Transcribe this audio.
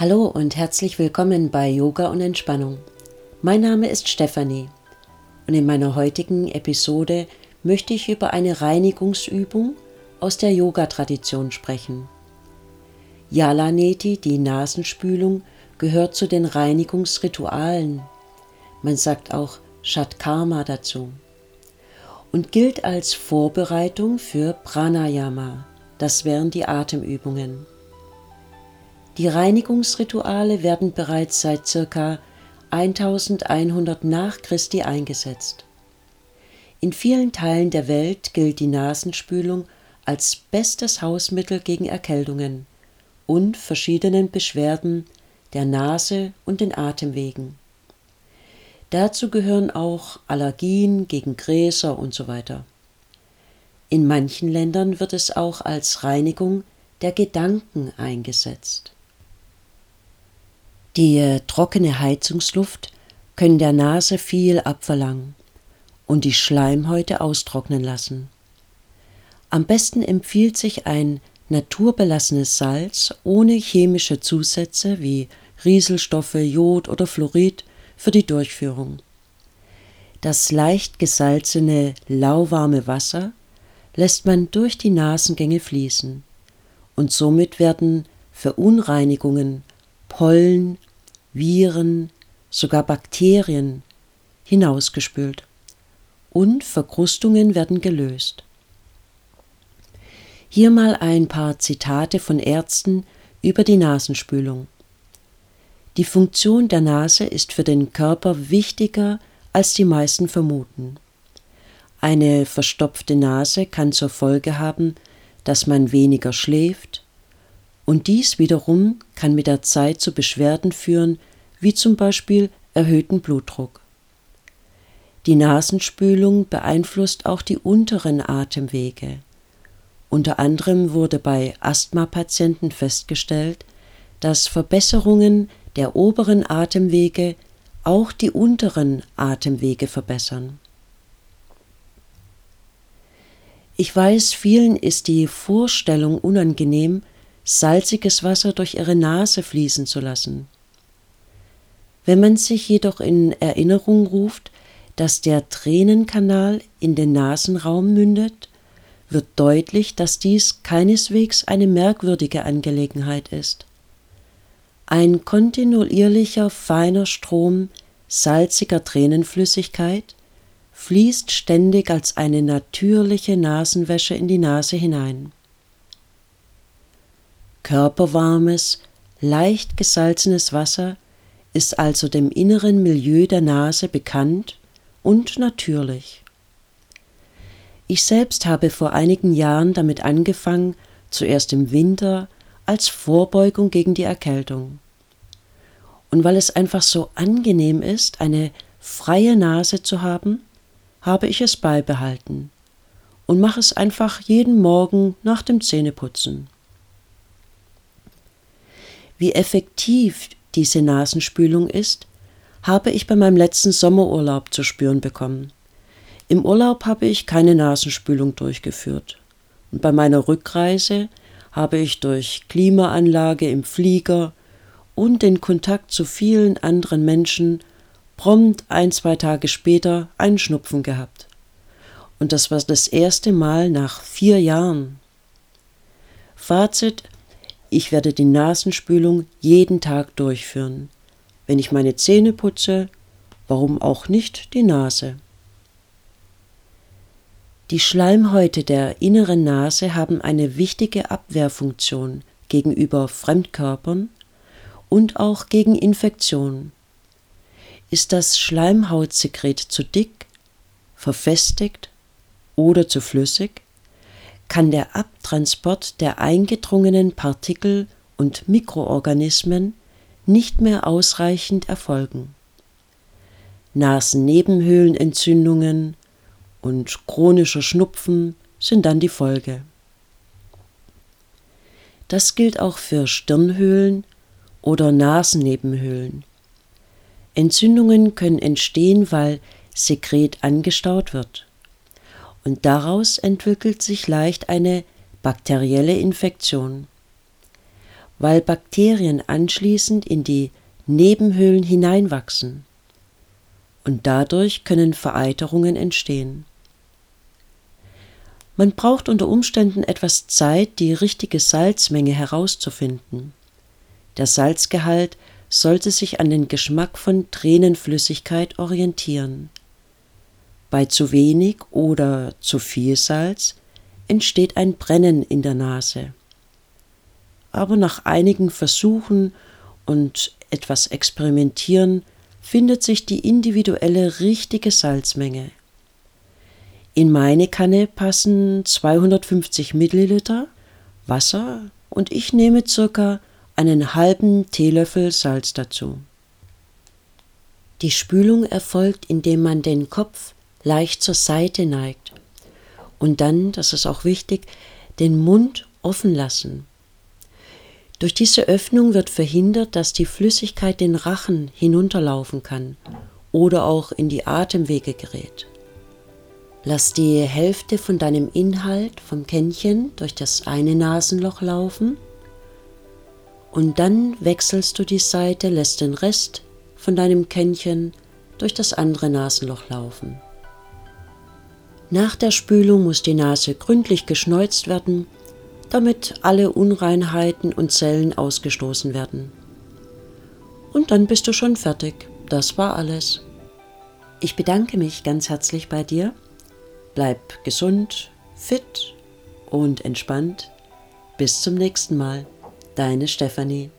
Hallo und herzlich willkommen bei Yoga und Entspannung. Mein Name ist Stefanie und in meiner heutigen Episode möchte ich über eine Reinigungsübung aus der Yoga-Tradition sprechen. Yalaneti, die Nasenspülung, gehört zu den Reinigungsritualen. Man sagt auch Shatkarma dazu und gilt als Vorbereitung für Pranayama, das wären die Atemübungen. Die Reinigungsrituale werden bereits seit ca. 1100 nach Christi eingesetzt. In vielen Teilen der Welt gilt die Nasenspülung als bestes Hausmittel gegen Erkältungen und verschiedenen Beschwerden der Nase und den Atemwegen. Dazu gehören auch Allergien gegen Gräser und so weiter. In manchen Ländern wird es auch als Reinigung der Gedanken eingesetzt. Die äh, trockene Heizungsluft können der Nase viel abverlangen und die Schleimhäute austrocknen lassen. Am besten empfiehlt sich ein naturbelassenes Salz ohne chemische Zusätze wie Rieselstoffe, Jod oder Fluorid für die Durchführung. Das leicht gesalzene, lauwarme Wasser lässt man durch die Nasengänge fließen und somit werden Verunreinigungen, Pollen, Viren, sogar Bakterien hinausgespült und Verkrustungen werden gelöst. Hier mal ein paar Zitate von Ärzten über die Nasenspülung. Die Funktion der Nase ist für den Körper wichtiger, als die meisten vermuten. Eine verstopfte Nase kann zur Folge haben, dass man weniger schläft, und dies wiederum kann mit der Zeit zu Beschwerden führen, wie zum Beispiel erhöhten Blutdruck. Die Nasenspülung beeinflusst auch die unteren Atemwege. Unter anderem wurde bei Asthmapatienten festgestellt, dass Verbesserungen der oberen Atemwege auch die unteren Atemwege verbessern. Ich weiß, vielen ist die Vorstellung unangenehm, salziges Wasser durch ihre Nase fließen zu lassen. Wenn man sich jedoch in Erinnerung ruft, dass der Tränenkanal in den Nasenraum mündet, wird deutlich, dass dies keineswegs eine merkwürdige Angelegenheit ist. Ein kontinuierlicher feiner Strom salziger Tränenflüssigkeit fließt ständig als eine natürliche Nasenwäsche in die Nase hinein körperwarmes, leicht gesalzenes Wasser ist also dem inneren Milieu der Nase bekannt und natürlich. Ich selbst habe vor einigen Jahren damit angefangen, zuerst im Winter als Vorbeugung gegen die Erkältung. Und weil es einfach so angenehm ist, eine freie Nase zu haben, habe ich es beibehalten und mache es einfach jeden Morgen nach dem Zähneputzen. Wie effektiv diese Nasenspülung ist, habe ich bei meinem letzten Sommerurlaub zu spüren bekommen. Im Urlaub habe ich keine Nasenspülung durchgeführt. Und bei meiner Rückreise habe ich durch Klimaanlage im Flieger und den Kontakt zu vielen anderen Menschen prompt ein, zwei Tage später einen Schnupfen gehabt. Und das war das erste Mal nach vier Jahren. Fazit, ich werde die Nasenspülung jeden Tag durchführen. Wenn ich meine Zähne putze, warum auch nicht die Nase? Die Schleimhäute der inneren Nase haben eine wichtige Abwehrfunktion gegenüber Fremdkörpern und auch gegen Infektionen. Ist das Schleimhautsekret zu dick, verfestigt oder zu flüssig, kann der Abtransport der eingedrungenen Partikel und Mikroorganismen nicht mehr ausreichend erfolgen. Nasennebenhöhlenentzündungen und chronischer Schnupfen sind dann die Folge. Das gilt auch für Stirnhöhlen oder Nasennebenhöhlen. Entzündungen können entstehen, weil Sekret angestaut wird und daraus entwickelt sich leicht eine bakterielle Infektion. weil Bakterien anschließend in die Nebenhöhlen hineinwachsen und dadurch können Vereiterungen entstehen. Man braucht unter Umständen etwas Zeit, die richtige Salzmenge herauszufinden. Der Salzgehalt sollte sich an den Geschmack von Tränenflüssigkeit orientieren. Bei zu wenig oder zu viel Salz entsteht ein Brennen in der Nase. Aber nach einigen Versuchen und etwas Experimentieren findet sich die individuelle richtige Salzmenge. In meine Kanne passen 250 Milliliter Wasser und ich nehme circa einen halben Teelöffel Salz dazu. Die Spülung erfolgt, indem man den Kopf leicht zur Seite neigt und dann, das ist auch wichtig, den Mund offen lassen. Durch diese Öffnung wird verhindert, dass die Flüssigkeit den Rachen hinunterlaufen kann oder auch in die Atemwege gerät. Lass die Hälfte von deinem Inhalt vom Kännchen durch das eine Nasenloch laufen und dann wechselst du die Seite, lässt den Rest von deinem Kännchen durch das andere Nasenloch laufen. Nach der Spülung muss die Nase gründlich geschneuzt werden damit alle Unreinheiten und Zellen ausgestoßen werden. Und dann bist du schon fertig. Das war alles. Ich bedanke mich ganz herzlich bei dir. Bleib gesund, fit und entspannt. Bis zum nächsten Mal. Deine Stefanie.